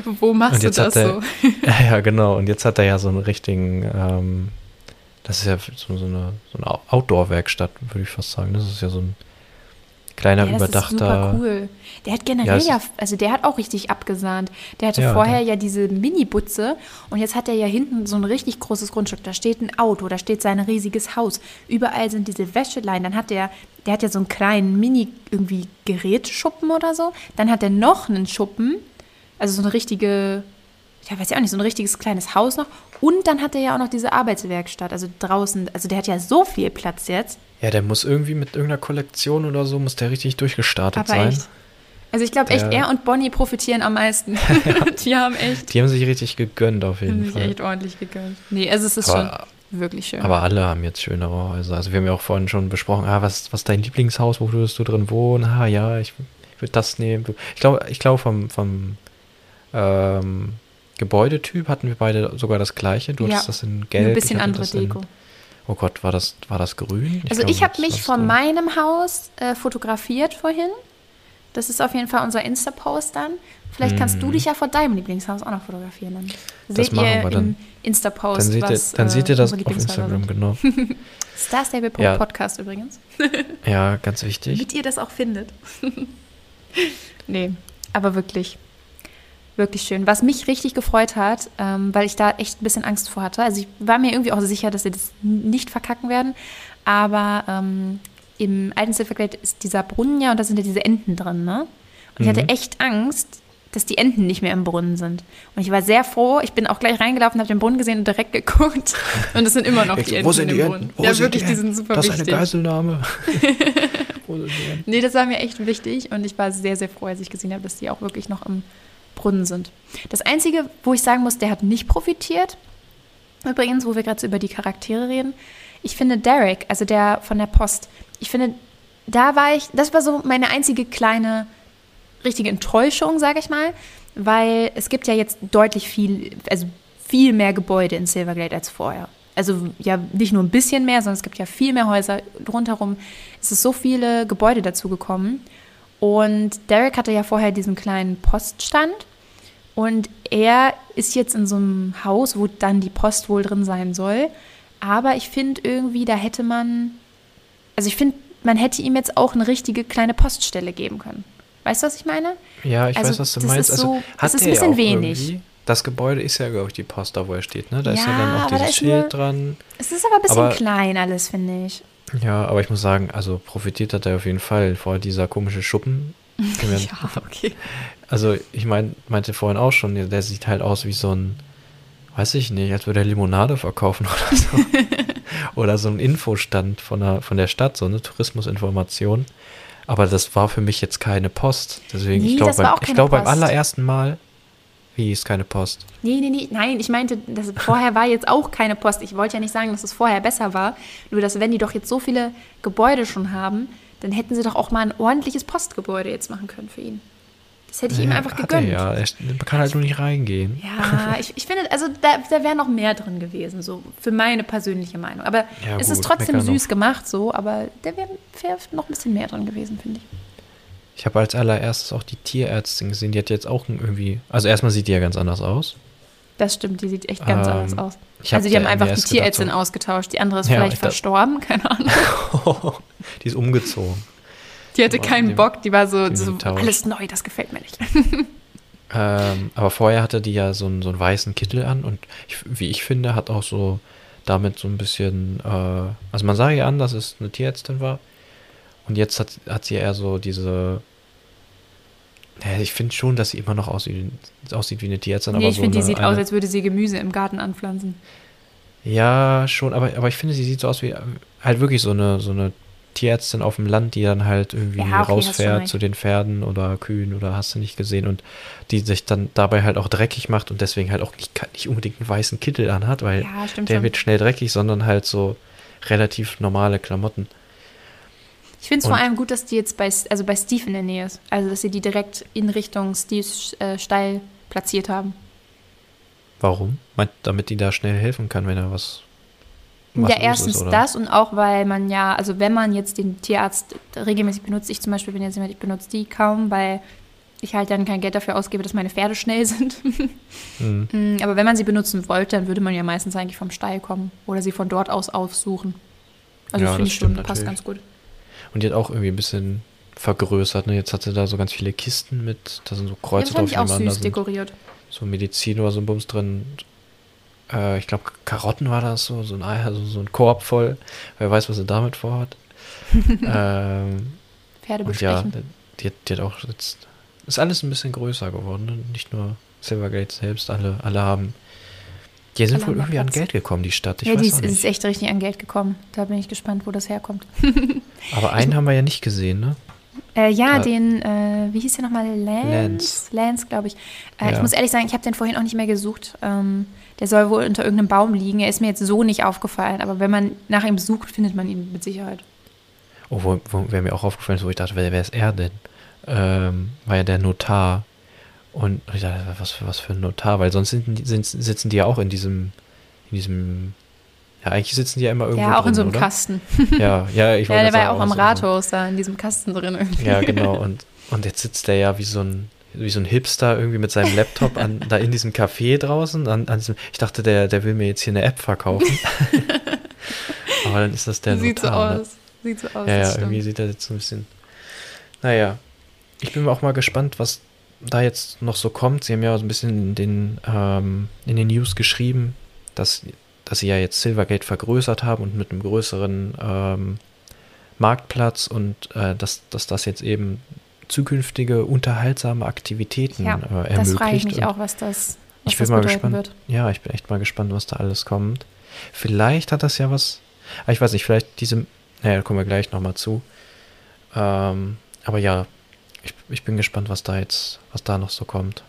Speaker 2: [laughs]
Speaker 1: Wo machst du das
Speaker 2: er-
Speaker 1: so? [laughs]
Speaker 2: Ja, ja, genau. Und jetzt hat er ja so einen richtigen, ähm, das ist ja so, so eine, so eine Outdoor-Werkstatt, würde ich fast sagen. Das ist ja so ein kleiner,
Speaker 1: Ja, das ist super
Speaker 2: überdachter.
Speaker 1: cool. Der hat generell
Speaker 2: Ja,
Speaker 1: ja, also der hat auch richtig abgesahnt. Der hatte
Speaker 2: Ja,
Speaker 1: vorher ja diese Mini-Butze und jetzt hat er ja hinten so ein richtig großes Grundstück. Da steht ein Auto, da steht sein riesiges Haus. Überall sind diese Wäscheleien. Dann hat der, der hat ja so einen kleinen Mini irgendwie Gerätschuppen oder so. Dann hat er noch einen Schuppen, also so eine richtige, ja, weiß ich auch nicht, so ein richtiges kleines Haus noch. Und dann hat er ja auch noch diese Arbeitswerkstatt, also draußen, also der hat ja so viel Platz jetzt.
Speaker 2: Ja, der muss irgendwie mit irgendeiner Kollektion oder so, muss der richtig durchgestartet
Speaker 1: Aber
Speaker 2: sein.
Speaker 1: echt. Also ich glaube echt, er und Bonnie profitieren am meisten. [laughs] [laughs] Die haben echt,
Speaker 2: Die haben sich richtig gegönnt auf
Speaker 1: haben
Speaker 2: jeden
Speaker 1: sich
Speaker 2: Fall.
Speaker 1: echt ordentlich gegönnt. Nee, also es ist
Speaker 2: Aber-
Speaker 1: schon wirklich schön.
Speaker 2: Aber alle haben jetzt schönere Häuser. Also wir haben ja auch vorhin schon besprochen, ah, was, was ist dein Lieblingshaus, wo würdest du drin wohnen? Ah ja, ich, ich würde das nehmen. Ich glaube, ich glaube vom, vom ähm, Gebäudetyp hatten wir beide sogar das gleiche. Du
Speaker 1: Ja,
Speaker 2: hattest das in Gelb.
Speaker 1: Ein
Speaker 2: ich
Speaker 1: bisschen andere
Speaker 2: das in-
Speaker 1: Deko.
Speaker 2: Oh Gott, war das, war das grün?
Speaker 1: Also
Speaker 2: glaube,
Speaker 1: ich habe
Speaker 2: das
Speaker 1: mich
Speaker 2: grün.
Speaker 1: meinem Haus äh, fotografiert vorhin. Das ist auf jeden Fall unser Insta-Post dann. Vielleicht kannst du
Speaker 2: Mhm.
Speaker 1: dich ja vor deinem Lieblingshaus auch noch fotografieren. Dann
Speaker 2: Das
Speaker 1: seht
Speaker 2: machen
Speaker 1: ihr
Speaker 2: wir
Speaker 1: im
Speaker 2: dann.
Speaker 1: Insta-Post,
Speaker 2: Dann seht, ihr,
Speaker 1: was
Speaker 2: dann seht
Speaker 1: äh,
Speaker 2: ihr das
Speaker 1: unsere
Speaker 2: auf Instagram,
Speaker 1: sind.
Speaker 2: genau. [laughs]
Speaker 1: Starstable
Speaker 2: Ja.
Speaker 1: Podcast übrigens.
Speaker 2: Ja, ganz wichtig.
Speaker 1: Damit ihr das auch findet. [laughs] nee, aber wirklich, wirklich schön. Was mich richtig gefreut hat, ähm, weil ich da echt ein bisschen Angst vor hatte. Also ich war mir irgendwie auch sicher, dass sie das nicht verkacken werden. Aber ähm, im alten Silverglade ist dieser Brunnen ja und da sind ja diese Enten drin, ne? Und ich hatte
Speaker 2: Mhm.
Speaker 1: echt Angst, dass die Enten nicht mehr im Brunnen sind. Und ich war sehr froh. Ich bin auch gleich reingelaufen, habe den Brunnen gesehen und direkt [laughs] geguckt. Und es sind immer noch die Enten
Speaker 2: Wo sind
Speaker 1: im
Speaker 2: die
Speaker 1: Brunnen.
Speaker 2: Enten? Wo
Speaker 1: ja,
Speaker 2: sind
Speaker 1: wirklich,
Speaker 2: die
Speaker 1: die sind super
Speaker 2: Das ist
Speaker 1: wichtig.
Speaker 2: eine Geiselnahme. [laughs] Wo sind die Enten?
Speaker 1: Nee, das war mir echt wichtig und ich war sehr, sehr froh, als ich gesehen habe, dass die auch wirklich noch im Brunnen sind. Das Einzige, wo ich sagen muss, der hat nicht profitiert, übrigens, wo wir gerade so über die Charaktere reden, ich finde Derek, also der von der Post, ich finde, da war ich, das war so meine einzige kleine richtige Enttäuschung, sage ich mal, weil es gibt ja jetzt deutlich viel, also viel mehr Gebäude in Silverglade als vorher. Also ja, nicht nur ein bisschen mehr, sondern es gibt ja viel mehr Häuser rundherum. Es ist so viele Gebäude dazugekommen. Und Derek hatte ja vorher diesen kleinen Poststand. Und er ist jetzt in so einem Haus, wo dann die Post wohl drin sein soll. Aber ich finde irgendwie, da hätte man, also ich finde, man hätte ihm jetzt auch eine richtige kleine Poststelle geben können. Weißt du, was ich meine?
Speaker 2: Ja, ich
Speaker 1: Also,
Speaker 2: weiß, was du meinst. also,
Speaker 1: so-
Speaker 2: hat
Speaker 1: das ist ein bisschen
Speaker 2: ja auch
Speaker 1: wenig.
Speaker 2: irgendwie- Das Gebäude ist ja, glaube ich, die Post, da wo er steht, ne? Da ist ja
Speaker 1: Ja,
Speaker 2: dann auch dieses Schild
Speaker 1: nur-
Speaker 2: dran.
Speaker 1: Es ist aber ein bisschen
Speaker 2: Aber-
Speaker 1: klein alles, finde ich.
Speaker 2: Ja, aber ich muss sagen, also profitiert hat er auf jeden Fall. Vorher dieser komische Schuppen, [laughs]
Speaker 1: ja, okay.
Speaker 2: Also ich mein, meinte vorhin auch schon, der sieht halt aus wie so ein, weiß ich nicht, als würde er Limonade verkaufen [laughs] oder so. [laughs] oder so ein Infostand von der, von der Stadt, so eine Tourismusinformation. Aber das war für mich jetzt keine Post. Deswegen,
Speaker 1: Nee,
Speaker 2: ich glaube beim, ich glaub, beim allerersten Mal, wie ist keine Post?
Speaker 1: Nee, nee, nee, nein, ich meinte, das vorher war jetzt auch keine Post. Ich wollte ja nicht sagen, dass es vorher besser war. Nur, dass wenn die doch jetzt so viele Gebäude schon haben, dann hätten sie doch auch mal ein ordentliches Postgebäude jetzt machen können für ihn. Das hätte ich ihm
Speaker 2: Ja,
Speaker 1: einfach
Speaker 2: hat er
Speaker 1: gegönnt.
Speaker 2: Ja, er man kann halt nur nicht reingehen.
Speaker 1: Ja, ich, ich finde, also da, da wäre noch mehr drin gewesen, so für meine persönliche Meinung. Aber
Speaker 2: Ja,
Speaker 1: es
Speaker 2: gut,
Speaker 1: ist trotzdem süß gemacht, so, aber da wäre wär noch ein bisschen mehr drin gewesen, finde ich.
Speaker 2: Ich habe als allererstes auch die Tierärztin gesehen, die hat jetzt auch irgendwie, also erstmal sieht die ja ganz anders aus.
Speaker 1: Das stimmt, die sieht echt ganz
Speaker 2: Ähm,
Speaker 1: anders aus. Also die
Speaker 2: ja
Speaker 1: haben einfach die
Speaker 2: gedacht,
Speaker 1: Tierärztin
Speaker 2: so-
Speaker 1: ausgetauscht. Die andere ist
Speaker 2: Ja,
Speaker 1: vielleicht verstorben, [laughs] keine Ahnung. [laughs]
Speaker 2: die ist umgezogen.
Speaker 1: Die hatte keinen
Speaker 2: dem-
Speaker 1: Bock, die war so, so alles neu, das gefällt mir nicht. [laughs]
Speaker 2: Ähm, aber vorher hatte die ja so einen, so einen weißen Kittel an und ich, wie ich finde, hat auch so damit so ein bisschen, äh, also man sah ihr an, dass es eine Tierärztin war und jetzt hat, hat sie eher so diese, naja, ich finde schon, dass sie immer noch aussieht, aussieht wie eine Tierärztin,
Speaker 1: nee,
Speaker 2: aber
Speaker 1: ich
Speaker 2: so
Speaker 1: finde, die sieht
Speaker 2: eine,
Speaker 1: aus, als würde sie Gemüse im Garten anpflanzen.
Speaker 2: Ja, schon, aber, aber ich finde, sie sieht so aus wie halt wirklich so eine, so eine Tierärztin auf dem Land, die dann halt irgendwie
Speaker 1: Ja, okay,
Speaker 2: rausfährt zu den Pferden oder Kühen oder hast du nicht gesehen und die sich dann dabei halt auch dreckig macht und deswegen halt auch nicht, nicht unbedingt einen weißen Kittel anhat, weil
Speaker 1: Ja,
Speaker 2: der
Speaker 1: schon.
Speaker 2: wird schnell dreckig, sondern halt so relativ normale Klamotten.
Speaker 1: Ich finde es vor allem gut, dass die jetzt bei, also bei Steve in der Nähe ist. Also, dass sie die direkt in Richtung Steves äh, Stall platziert haben.
Speaker 2: Warum? Meint, damit die da schnell helfen kann, wenn er was. was
Speaker 1: ja, erstens
Speaker 2: ist,
Speaker 1: das und auch, weil man ja, also wenn man jetzt den Tierarzt regelmäßig benutzt, ich zum Beispiel bin jetzt jemand, ich benutze die kaum, weil ich halt dann kein Geld dafür ausgebe, dass meine Pferde schnell [laughs] sind.
Speaker 2: Hm.
Speaker 1: Mm, Aber wenn man sie benutzen wollte, dann würde man ja meistens eigentlich vom Stall kommen oder sie von dort aus aufsuchen. Also
Speaker 2: Ja,
Speaker 1: das finde ich schon,
Speaker 2: stimmt
Speaker 1: passt
Speaker 2: natürlich.
Speaker 1: ganz gut.
Speaker 2: Und die hat auch irgendwie ein bisschen vergrößert. Ne? Jetzt hat sie da so ganz viele Kisten mit, da sind so Kreuze drauf,
Speaker 1: ich auch süß
Speaker 2: sind.
Speaker 1: dekoriert.
Speaker 2: so Medizin oder so ein Bums drin. Äh, ich glaube, Karotten war das so, so ein, Ei- also so ein Korb voll. Wer weiß, was sie damit vorhat. [laughs] ähm,
Speaker 1: Pferde
Speaker 2: und ja,
Speaker 1: bestechen.
Speaker 2: die, hat- die hat auch jetzt. Ist alles ein bisschen größer geworden. Ne? Nicht nur Silvergate selbst, alle, alle haben. Die sind wohl irgendwie an
Speaker 1: Platz.
Speaker 2: Geld gekommen, die Stadt. Ich
Speaker 1: ja, die ist, ist echt richtig an Geld gekommen. Da bin ich gespannt, wo das herkommt. [laughs]
Speaker 2: Aber einen haben wir ja nicht gesehen, ne?
Speaker 1: Äh, ja,
Speaker 2: Ja.
Speaker 1: den, äh, wie hieß der nochmal? Lance?
Speaker 2: Lance.
Speaker 1: Lance, glaube ich. Äh, Ich
Speaker 2: Ja.
Speaker 1: muss ehrlich sagen, ich habe den vorhin auch nicht mehr gesucht. Ähm, der soll wohl unter irgendeinem Baum liegen. Er ist mir jetzt so nicht aufgefallen. Aber wenn man nach ihm sucht, findet man ihn mit Sicherheit.
Speaker 2: Oh, wo, wo, wer mir auch aufgefallen ist, wo ich dachte, wer, wer ist er denn? Ähm, war ja der Notar. Und ich dachte, was für, was für ein Notar, weil sonst sind, sind, sitzen die ja auch in diesem, in diesem, ja, eigentlich sitzen die ja immer irgendwo
Speaker 1: ja, auch
Speaker 2: drin,
Speaker 1: in so einem
Speaker 2: oder?
Speaker 1: Kasten. [laughs]
Speaker 2: Ja, ja, ich
Speaker 1: Ja, der war ja auch am
Speaker 2: so- so-
Speaker 1: Rathaus da in diesem Kasten drin irgendwie.
Speaker 2: Ja, genau. [laughs] Und, und jetzt sitzt der ja wie so ein, wie so ein Hipster irgendwie mit seinem Laptop an, da in diesem Café draußen. An, an diesem, ich dachte, der, der will mir jetzt hier eine App verkaufen. [laughs] Aber dann ist das der
Speaker 1: Sieht so
Speaker 2: Notar. ne?
Speaker 1: aus. Sieht so aus.
Speaker 2: Ja, ja, irgendwie sieht er jetzt so ein bisschen. Naja, ich bin auch mal gespannt, was da jetzt noch so kommt. Sie haben ja so ein bisschen in den, ähm, in den News geschrieben, dass, dass sie ja jetzt Silvergate vergrößert haben und mit einem größeren ähm, Marktplatz und äh, dass, dass das jetzt eben zukünftige unterhaltsame Aktivitäten
Speaker 1: Ja,
Speaker 2: äh, ermöglicht.
Speaker 1: Das frage ich mich
Speaker 2: und
Speaker 1: auch, was das, was
Speaker 2: ich bin
Speaker 1: das
Speaker 2: mal gespannt.
Speaker 1: wird.
Speaker 2: Ja, ich bin echt mal gespannt, was da alles kommt. Vielleicht hat das ja was. ah, Ich weiß nicht, vielleicht diese. Naja, da kommen wir gleich nochmal zu. Ähm, aber ja, ich, ich bin gespannt, was da jetzt, was da noch so kommt.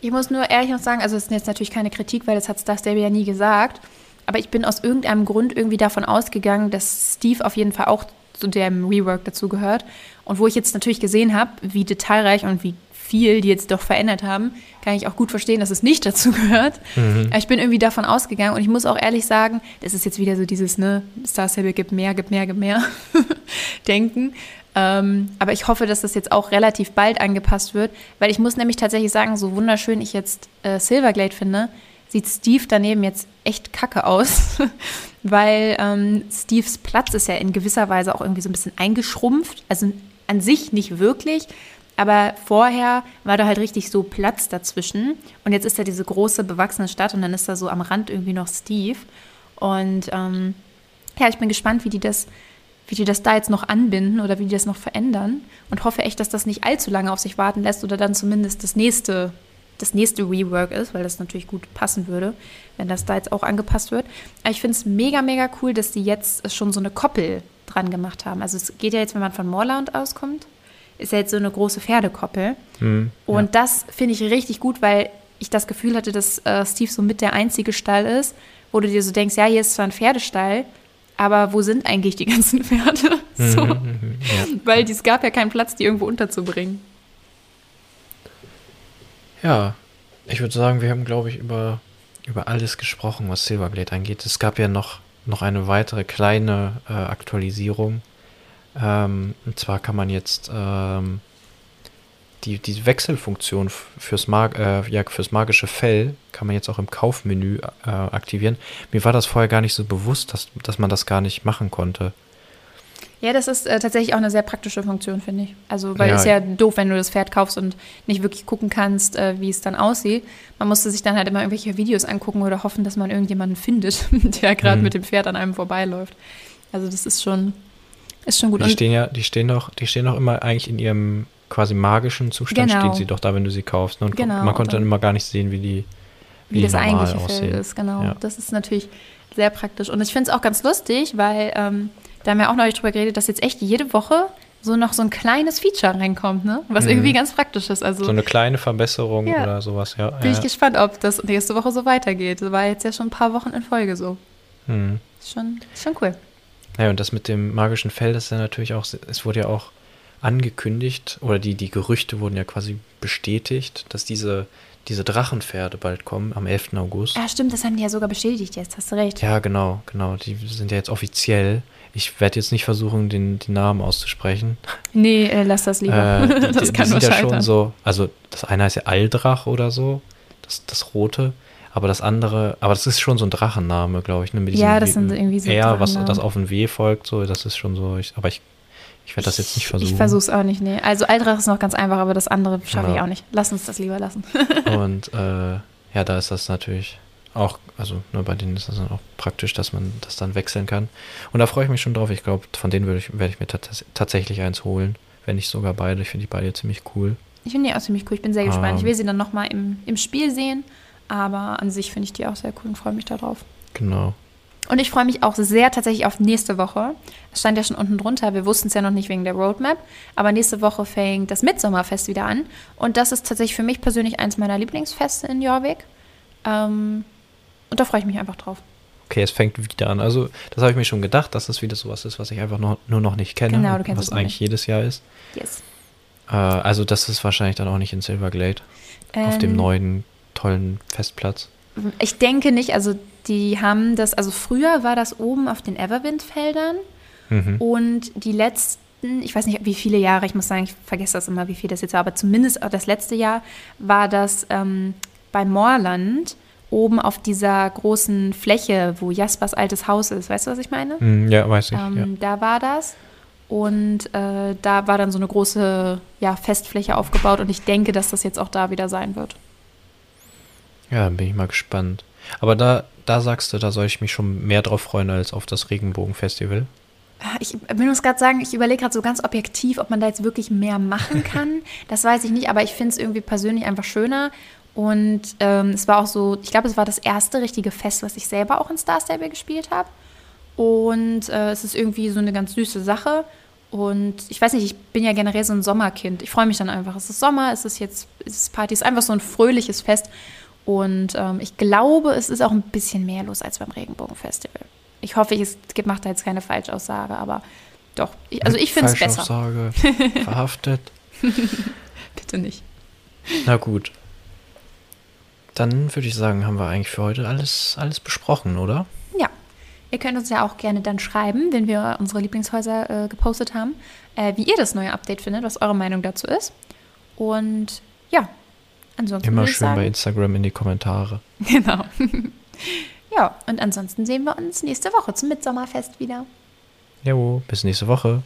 Speaker 1: Ich muss nur ehrlich noch sagen, also es ist jetzt natürlich keine Kritik, weil das hat Star Stable ja nie gesagt. Aber ich bin aus irgendeinem Grund irgendwie davon ausgegangen, dass Steve auf jeden Fall auch zu dem Rework dazu gehört. Und wo ich jetzt natürlich gesehen habe, wie detailreich und wie viel die jetzt doch verändert haben, kann ich auch gut verstehen, dass es nicht [laughs] dazu gehört. Aber ich bin irgendwie davon ausgegangen und ich muss auch ehrlich sagen, das ist jetzt wieder so dieses, ne, Star Stable gibt mehr, gibt mehr, gibt mehr [laughs] denken. Ähm, aber ich hoffe, dass das jetzt auch relativ bald angepasst wird, weil ich muss nämlich tatsächlich sagen, so wunderschön ich jetzt äh, Silverglade finde, sieht Steve daneben jetzt echt kacke aus, [laughs] weil ähm, Steves Platz ist ja in gewisser Weise auch irgendwie so ein bisschen eingeschrumpft. Also an sich nicht wirklich, aber vorher war da halt richtig so Platz dazwischen. Und jetzt ist da diese große, bewachsene Stadt und dann ist da so am Rand irgendwie noch Steve. Und ähm, ja, ich bin gespannt, wie die das wie die das da jetzt noch anbinden oder wie die das noch verändern und hoffe echt, dass das nicht allzu lange auf sich warten lässt oder dann zumindest das nächste, das nächste Rework ist, weil das natürlich gut passen würde, wenn das da jetzt auch angepasst wird. Aber ich finde es mega, mega cool, dass die jetzt schon so eine Koppel dran gemacht haben. Also es geht ja jetzt, wenn man von Moorland auskommt, ist ja jetzt so eine große Pferdekoppel.
Speaker 2: Hm,
Speaker 1: Und
Speaker 2: ja.
Speaker 1: das finde ich richtig gut, weil ich das Gefühl hatte, dass äh, Steve so mit der einzige Stall ist, wo du dir so denkst, ja, hier ist zwar ein Pferdestall, aber wo sind eigentlich die ganzen Pferde? [laughs] so.
Speaker 2: Mhm, mhm, ja.
Speaker 1: Weil es gab ja keinen Platz, die irgendwo unterzubringen.
Speaker 2: Ja, ich würde sagen, wir haben, glaube ich, über, über alles gesprochen, was Silverglade angeht. Es gab ja noch, noch eine weitere kleine äh, Aktualisierung. Ähm, und zwar kann man jetzt ähm, die, die Wechselfunktion fürs, Mag äh, ja, fürs magische Fell kann man jetzt auch im Kaufmenü äh, aktivieren. Mir war das vorher gar nicht so bewusst, dass, dass man das gar nicht machen konnte.
Speaker 1: Ja, das ist äh, tatsächlich auch eine sehr praktische Funktion, finde ich. Also, weil
Speaker 2: Ja.
Speaker 1: es ja doof, wenn du das Pferd kaufst und nicht wirklich gucken kannst, äh, wie es dann aussieht. Man musste sich dann halt immer irgendwelche Videos angucken oder hoffen, dass man irgendjemanden findet, [laughs] der gerade
Speaker 2: Mhm.
Speaker 1: mit dem Pferd an einem vorbeiläuft. Also, das ist schon, ist schon gut.
Speaker 2: Die stehen ja, die stehen doch, die stehen doch immer eigentlich in ihrem quasi magischen Zustand
Speaker 1: Genau.
Speaker 2: stehen sie doch da, wenn du sie kaufst. ne? Und
Speaker 1: Genau,
Speaker 2: man konnte dann immer gar nicht sehen, wie die,
Speaker 1: wie,
Speaker 2: die
Speaker 1: das eigentliche
Speaker 2: aussehen.
Speaker 1: ist, genau.
Speaker 2: Ja.
Speaker 1: Das ist natürlich sehr praktisch. Und ich finde es auch ganz lustig, weil ähm, da haben wir auch neulich drüber geredet, dass jetzt echt jede Woche so noch so ein kleines Feature reinkommt, ne? Was
Speaker 2: Mhm.
Speaker 1: irgendwie ganz praktisch ist. Also
Speaker 2: So eine kleine Verbesserung
Speaker 1: Ja.
Speaker 2: oder sowas, ja.
Speaker 1: bin
Speaker 2: ja.
Speaker 1: ich gespannt, ob das nächste Woche so weitergeht. Das war jetzt ja schon ein paar Wochen in Folge so.
Speaker 2: Hm.
Speaker 1: Ist schon, ist schon cool.
Speaker 2: Ja, und das mit dem magischen Fell, das ist ja natürlich auch, es wurde ja auch angekündigt, oder die, die Gerüchte wurden ja quasi bestätigt, dass diese, diese Drachenpferde bald kommen, am 11. August.
Speaker 1: Ja, stimmt, das haben die ja sogar bestätigt jetzt, hast du recht.
Speaker 2: Ja, genau, genau. Die sind ja jetzt offiziell. Ich werde jetzt nicht versuchen, den, den Namen auszusprechen.
Speaker 1: Nee, äh, lass das lieber.
Speaker 2: Äh, [laughs] die,
Speaker 1: das
Speaker 2: die,
Speaker 1: kann
Speaker 2: die sind ja schon so, also das eine heißt ja Aldrach oder so, das, das rote, aber das andere, aber das ist schon so ein Drachenname, glaube ich. Ne,
Speaker 1: Ja, das sind irgendwie so
Speaker 2: R, was das auf ein W folgt, so, das ist schon so, ich, aber ich, ich werde das jetzt nicht versuchen.
Speaker 1: Ich versuch's auch nicht, nee. Also Aldrach ist noch ganz einfach, aber das andere schaffe ich
Speaker 2: Genau.
Speaker 1: auch nicht. Lass uns das lieber lassen. [laughs]
Speaker 2: Und äh, ja, da ist das natürlich auch, also ne, bei denen ist das dann auch praktisch, dass man das dann wechseln kann. Und da freue ich mich schon drauf. Ich glaube, von denen ich, werde ich mir tats tatsächlich eins holen, wenn nicht sogar beide. Ich finde die beide ziemlich cool.
Speaker 1: Ich finde die auch ziemlich cool. Ich bin sehr gespannt.
Speaker 2: Ähm.
Speaker 1: Ich will sie dann nochmal im, im Spiel sehen. Aber an sich finde ich die auch sehr cool und freue mich darauf.
Speaker 2: Genau.
Speaker 1: Und ich freue mich auch sehr tatsächlich auf nächste Woche. Es stand ja schon unten drunter, wir wussten es ja noch nicht wegen der Roadmap, aber nächste Woche fängt das Mitsommerfest wieder an. Und das ist tatsächlich für mich persönlich eins meiner Lieblingsfeste in Jorvik. Ähm, und da freue ich mich einfach drauf.
Speaker 2: Okay, es fängt wieder an. Also, das habe ich mir schon gedacht, dass das wieder sowas ist, was ich einfach noch, nur noch nicht kenne.
Speaker 1: Genau, du kennst
Speaker 2: was
Speaker 1: es
Speaker 2: eigentlich
Speaker 1: nicht.
Speaker 2: jedes Jahr ist.
Speaker 1: Yes.
Speaker 2: Äh, also, das ist wahrscheinlich dann auch nicht in Silverglade, auf dem
Speaker 1: Ähm,
Speaker 2: neuen, tollen Festplatz.
Speaker 1: Ich denke nicht, also die haben das, also früher war das oben auf den Everwind-Feldern
Speaker 2: Mhm.
Speaker 1: und die letzten, ich weiß nicht wie viele Jahre, ich muss sagen, ich vergesse das immer, wie viel das jetzt war, aber zumindest auch das letzte Jahr war das ähm, bei Moorland oben auf dieser großen Fläche, wo Jaspers altes Haus ist. Weißt du, was ich meine?
Speaker 2: Hm, ja, weiß ich.
Speaker 1: Ähm, Da war das. Und äh, da war dann so eine große ja, Festfläche aufgebaut und ich denke, dass das jetzt auch da wieder sein wird.
Speaker 2: Ja. ja, bin ich mal gespannt. Aber da, da sagst du, da soll ich mich schon mehr drauf freuen als auf das Regenbogenfestival.
Speaker 1: Ich will uns gerade sagen, ich überlege gerade so ganz objektiv, ob man da jetzt wirklich mehr machen [laughs] kann. Das weiß ich nicht, aber ich finde es irgendwie persönlich einfach schöner. Und ähm, es war auch so, ich glaube, es war das erste richtige Fest, was ich selber auch in Star Stable gespielt habe. Und äh, es ist irgendwie so eine ganz süße Sache. Und ich weiß nicht, ich bin ja generell so ein Sommerkind. Ich freue mich dann einfach. Es ist Sommer, es ist jetzt es ist Party, es ist einfach so ein fröhliches Fest. Und ähm, ich glaube, es ist auch ein bisschen mehr los als beim Regenbogenfestival. Ich hoffe, es macht da jetzt keine Falschaussage, aber doch. Ich, also ich finde es besser.
Speaker 2: Falschaussage, [laughs] verhaftet. [laughs]
Speaker 1: Bitte nicht.
Speaker 2: Na gut. Dann würde ich sagen, haben wir eigentlich für heute alles, alles besprochen, oder?
Speaker 1: Ja. Ihr könnt uns ja auch gerne dann schreiben, wenn wir unsere Lieblingshäuser äh, gepostet haben, äh, wie ihr das neue Update findet, was eure Meinung dazu ist. Und ja, ansonsten
Speaker 2: Immer schön bei
Speaker 1: sagen,
Speaker 2: Instagram in die Kommentare. [laughs]
Speaker 1: Genau. [laughs] ja, und ansonsten sehen wir uns nächste Woche zum Mitsommerfest wieder.
Speaker 2: Jo, bis nächste Woche.